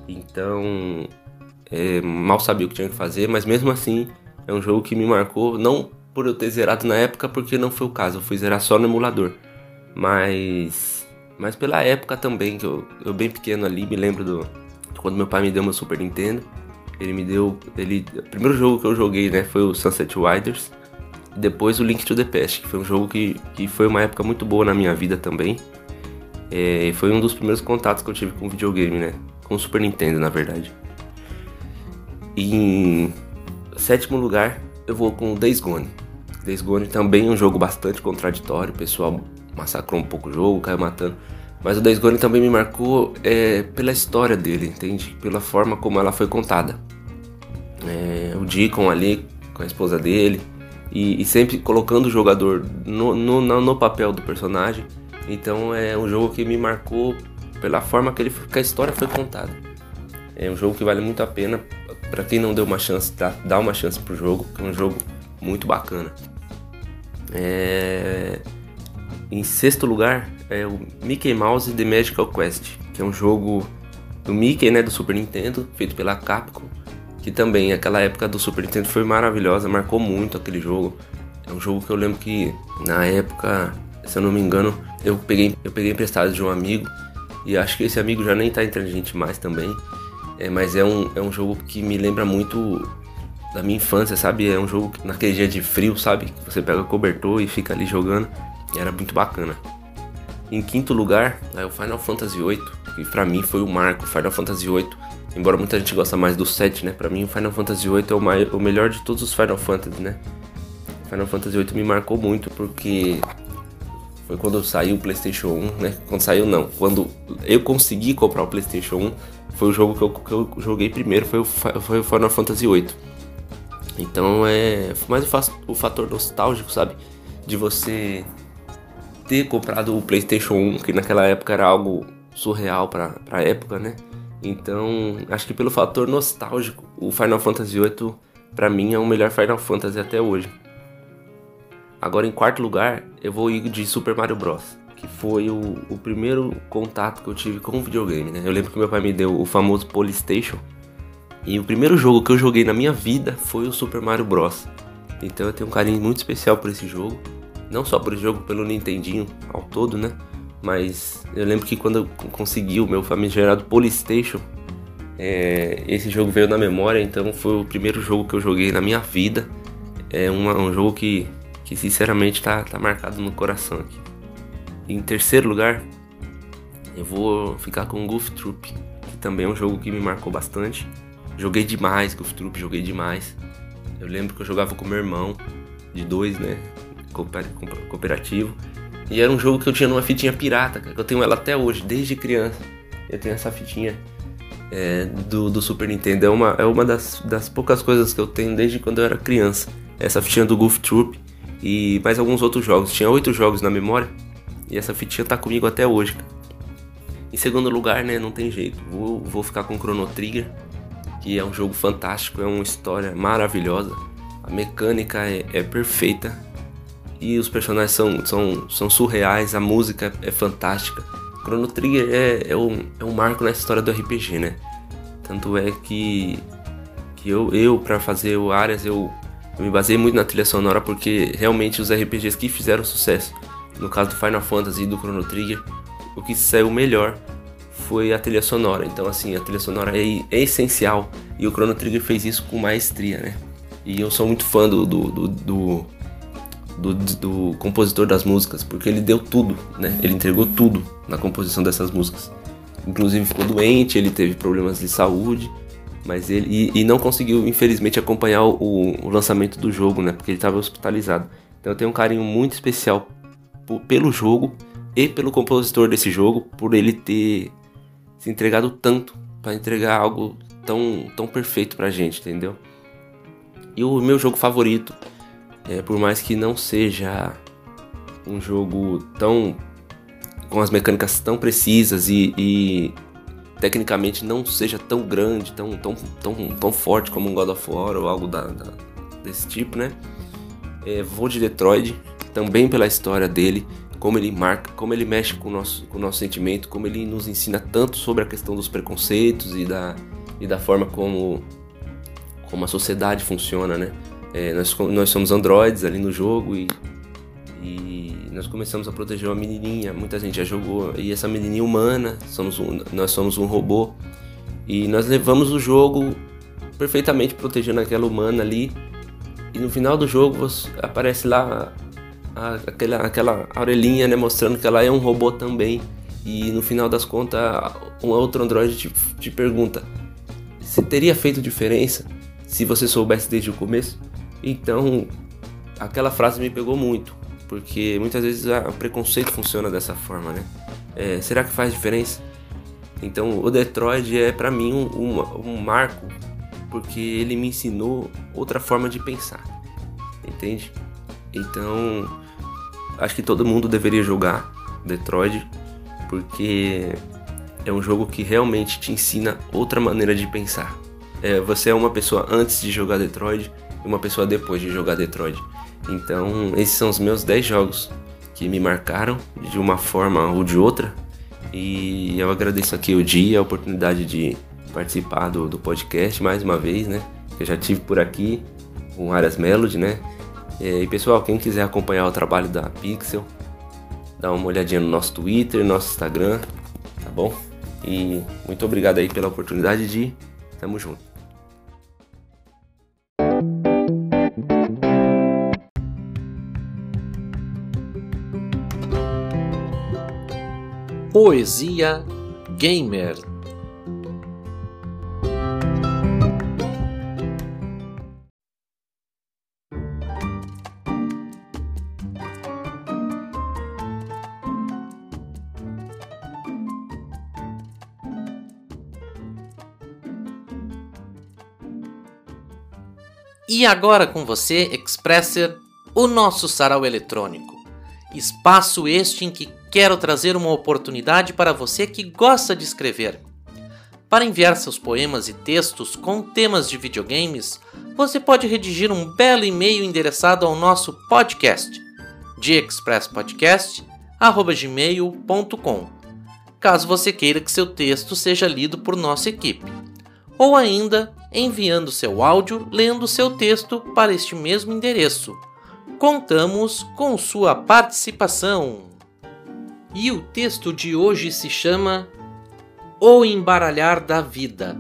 Speaker 6: Então, é, mal sabia o que tinha que fazer, mas mesmo assim, é um jogo que me marcou. Não por eu ter zerado na época, porque não foi o caso, eu fui zerar só no emulador. Mas, mas pela época também, que eu, eu bem pequeno ali, me lembro do quando meu pai me deu meu Super Nintendo. Ele me deu. Ele, o primeiro jogo que eu joguei né, foi o Sunset Riders depois o Link to the Past, que foi um jogo que, que foi uma época muito boa na minha vida também. É, foi um dos primeiros contatos que eu tive com videogame, né? Com o Super Nintendo, na verdade. Em sétimo lugar, eu vou com o Days Gone. Days Gone também é um jogo bastante contraditório, o pessoal massacrou um pouco o jogo, caiu matando. Mas o Days Gone também me marcou é, pela história dele, entende? Pela forma como ela foi contada. É, o Deacon ali com a esposa dele, e, e sempre colocando o jogador no, no, no, papel do personagem. Então é um jogo que me marcou pela forma que, ele, que a história foi contada. É um jogo que vale muito a pena para quem não deu uma chance, tá? dá uma chance pro jogo, que é um jogo muito bacana. É... Em sexto lugar é o Mickey Mouse The Magical Quest, que é um jogo do Mickey, né, do Super Nintendo, feito pela Capcom que também aquela época do Super Nintendo foi maravilhosa, marcou muito aquele jogo. É um jogo que eu lembro que na época, se eu não me engano, eu peguei, eu peguei emprestado de um amigo e acho que esse amigo já nem tá entre a gente mais também. É, mas é um, é um jogo que me lembra muito da minha infância, sabe? É um jogo que, naquele dia de frio, sabe? Você pega cobertor e fica ali jogando. E era muito bacana. Em quinto lugar, é o Final Fantasy VIII, que pra mim foi o marco. Final Fantasy VIII Embora muita gente gosta mais do 7, né? Pra mim o Final Fantasy VIII é o, mais, o melhor de todos os Final Fantasy, né? Final Fantasy VIII me marcou muito porque foi quando saiu o PlayStation 1, né? Quando saiu não, quando eu consegui comprar o PlayStation 1, foi o jogo que eu, que eu joguei primeiro, foi o, foi o Final Fantasy VIII. Então é mais o fator nostálgico, sabe? De você ter comprado o PlayStation 1, que naquela época era algo surreal pra, pra época, né? Então, acho que pelo fator nostálgico, o Final Fantasy VIII para mim é o melhor Final Fantasy até hoje. Agora em quarto lugar, eu vou ir de Super Mario Bros, que foi o, o primeiro contato que eu tive com o videogame, né? Eu lembro que meu pai me deu o famoso Polystation e o primeiro jogo que eu joguei na minha vida foi o Super Mario Bros. Então eu tenho um carinho muito especial por esse jogo, não só por esse jogo, pelo Nintendinho ao todo, né? Mas eu lembro que quando eu consegui o meu famigerado Polystation, é, esse jogo veio na memória, então foi o primeiro jogo que eu joguei na minha vida. É uma, um jogo que, que sinceramente tá, tá marcado no coração aqui. Em terceiro lugar, eu vou ficar com Goof Troop, que também é um jogo que me marcou bastante. Joguei demais Goof Troop, joguei demais. Eu lembro que eu jogava com meu irmão, de dois, né? cooperativo. E era um jogo que eu tinha numa fitinha pirata, cara, eu tenho ela até hoje, desde criança. Eu tenho essa fitinha é, do, do, Super Nintendo. É uma, é uma das, das poucas coisas que eu tenho desde quando eu era criança. Essa fitinha do Goof Troop e mais alguns outros jogos. Tinha oito jogos na memória e essa fitinha tá comigo até hoje. Em segundo lugar, né, não tem jeito. Vou, vou ficar com Chrono Trigger, que é um jogo fantástico, é uma história maravilhosa. A mecânica é, é perfeita e os personagens são, são, são surreais, a música é, é fantástica. Chrono Trigger é, é, um, é um marco nessa história do RPG, né? Tanto é que, que eu, eu para fazer o Arias, eu, eu me baseei muito na trilha sonora porque realmente os RPGs que fizeram sucesso, no caso do Final Fantasy e do Chrono Trigger, o que saiu melhor foi a trilha sonora. Então, assim, a trilha sonora é, é essencial e o Chrono Trigger fez isso com maestria, né? E eu sou muito fã do, do, do, do do, compositor das músicas, porque ele deu tudo, né? Ele entregou tudo na composição dessas músicas. Inclusive ficou doente, ele teve problemas de saúde, mas ele e, e não conseguiu, infelizmente, acompanhar o, o, lançamento do jogo, né? Porque ele estava hospitalizado. Então eu tenho um carinho muito especial pelo jogo e pelo compositor desse jogo, por ele ter se entregado tanto para entregar algo tão, tão perfeito pra gente, entendeu? E o meu jogo favorito é, por mais que não seja um jogo tão com as mecânicas tão precisas e, e, tecnicamente não seja tão grande, tão, tão, tão, tão forte como um God of War ou algo da, da, desse tipo, né? É, vou de Detroit também pela história dele, como ele marca, como ele mexe com o nosso, com o nosso sentimento, como ele nos ensina tanto sobre a questão dos preconceitos e da, e da forma como, como a sociedade funciona, né? É, nós, nós somos androides ali no jogo e, e nós começamos a proteger uma menininha. Muita gente já jogou. E essa menininha humana, somos um, nós somos um robô. E nós levamos o jogo perfeitamente protegendo aquela humana ali. E no final do jogo aparece lá a, aquela, aquela orelhinha né, mostrando que ela é um robô também. E no final das contas, um outro androide te, te pergunta: se teria feito diferença se você soubesse desde o começo? Então, aquela frase me pegou muito, porque muitas vezes o preconceito funciona dessa forma, né? É, será que faz diferença? Então, o Detroit é para mim um, um, um marco, porque ele me ensinou outra forma de pensar, entende? Então, acho que todo mundo deveria jogar Detroit, porque é um jogo que realmente te ensina outra maneira de pensar. É, você é uma pessoa antes de jogar Detroit e uma pessoa depois de jogar Detroit. Então, esses são os meus 10 jogos que me marcaram de uma forma ou de outra. E eu agradeço aqui o dia, a oportunidade de participar do, do podcast mais uma vez, né? Eu já tive por aqui com Arias Melody, né? E pessoal, quem quiser acompanhar o trabalho da Pixel, dá uma olhadinha no nosso Twitter, nosso Instagram, tá bom? E muito obrigado aí pela oportunidade de tamo junto.
Speaker 1: Poesia Gamer. E agora com você, Expresser, o nosso sarau eletrônico. Espaço este em que quero trazer uma oportunidade para você que gosta de escrever. Para enviar seus poemas e textos com temas de videogames, você pode redigir um belo e-mail endereçado ao nosso podcast, gmail.com, caso você queira que seu texto seja lido por nossa equipe, ou ainda enviando seu áudio lendo seu texto para este mesmo endereço. Contamos com sua participação! E o texto de hoje se chama O Embaralhar da Vida.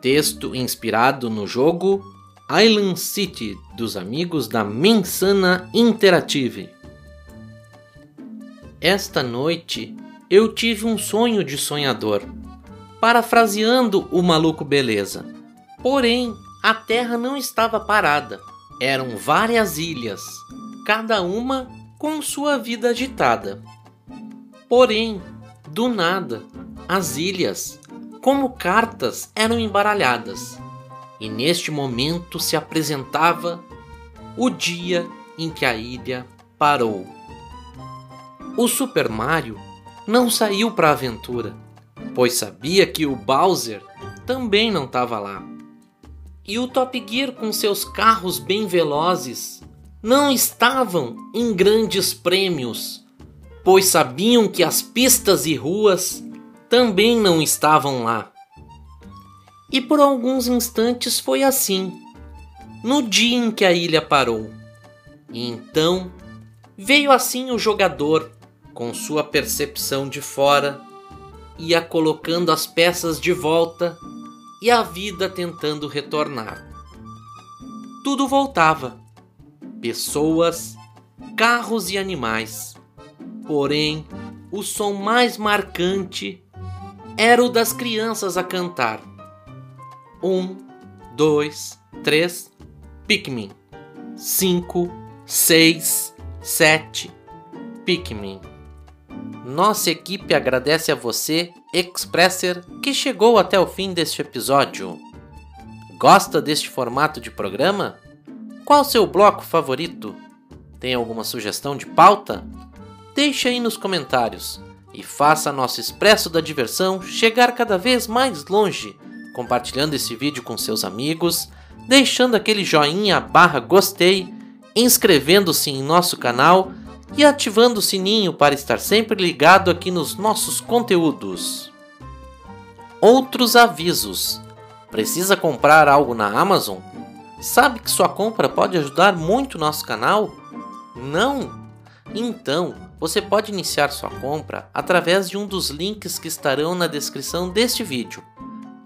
Speaker 1: Texto inspirado no jogo Island City dos amigos da Mensana Interactive. Esta noite eu tive um sonho de sonhador, parafraseando o maluco beleza. Porém, a terra não estava parada, eram várias ilhas. cada uma com sua vida agitada. Porém, do nada, as ilhas, como cartas, eram embaralhadas, e neste momento se apresentava o dia em que a ilha parou. O Super Mario não saiu para a aventura, pois sabia que o Bowser também não estava lá. E o Top Gear, com seus carros bem velozes, não estavam em grandes prêmios, pois sabiam que as pistas e ruas também não estavam lá. E por alguns instantes foi assim, no dia em que a ilha parou. E então veio assim o jogador, com sua percepção de fora, ia colocando as peças de volta e a vida tentando retornar. Tudo voltava pessoas, carros e animais. Porém, o som mais marcante era o das crianças a cantar. Um, dois, três, Pikmin. Cinco, seis, sete, Pikmin. Nossa equipe agradece a você, Expresser, que chegou até o fim deste episódio. Gosta deste formato de programa? Qual seu bloco favorito? Tem alguma sugestão de pauta? Deixe aí nos comentários e faça nosso Expresso da Diversão chegar cada vez mais longe, compartilhando esse vídeo com seus amigos, deixando aquele joinha barra gostei, inscrevendo-se em nosso canal e ativando o sininho para estar sempre ligado aqui nos nossos conteúdos. Outros avisos. Precisa comprar algo na Amazon? Sabe que sua compra pode ajudar muito nosso canal? Não? Então, você pode iniciar sua compra através de um dos links que estarão na descrição deste vídeo.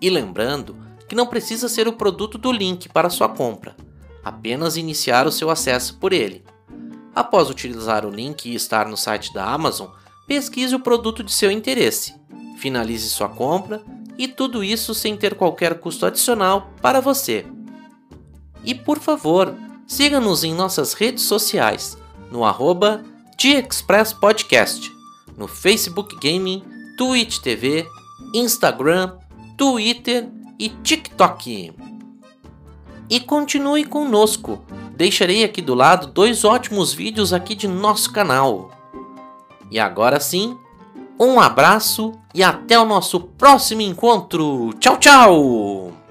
Speaker 1: E lembrando que não precisa ser o produto do link para sua compra, apenas iniciar o seu acesso por ele. Após utilizar o link e estar no site da Amazon, pesquise o produto de seu interesse, finalize sua compra e tudo isso sem ter qualquer custo adicional para você. E por favor, siga-nos em nossas redes sociais, no arroba Podcast, no Facebook Gaming, Twitch TV, Instagram, Twitter e TikTok. E continue conosco. Deixarei aqui do lado dois ótimos vídeos aqui de nosso canal. E agora sim, um abraço e até o nosso próximo encontro. Tchau, tchau!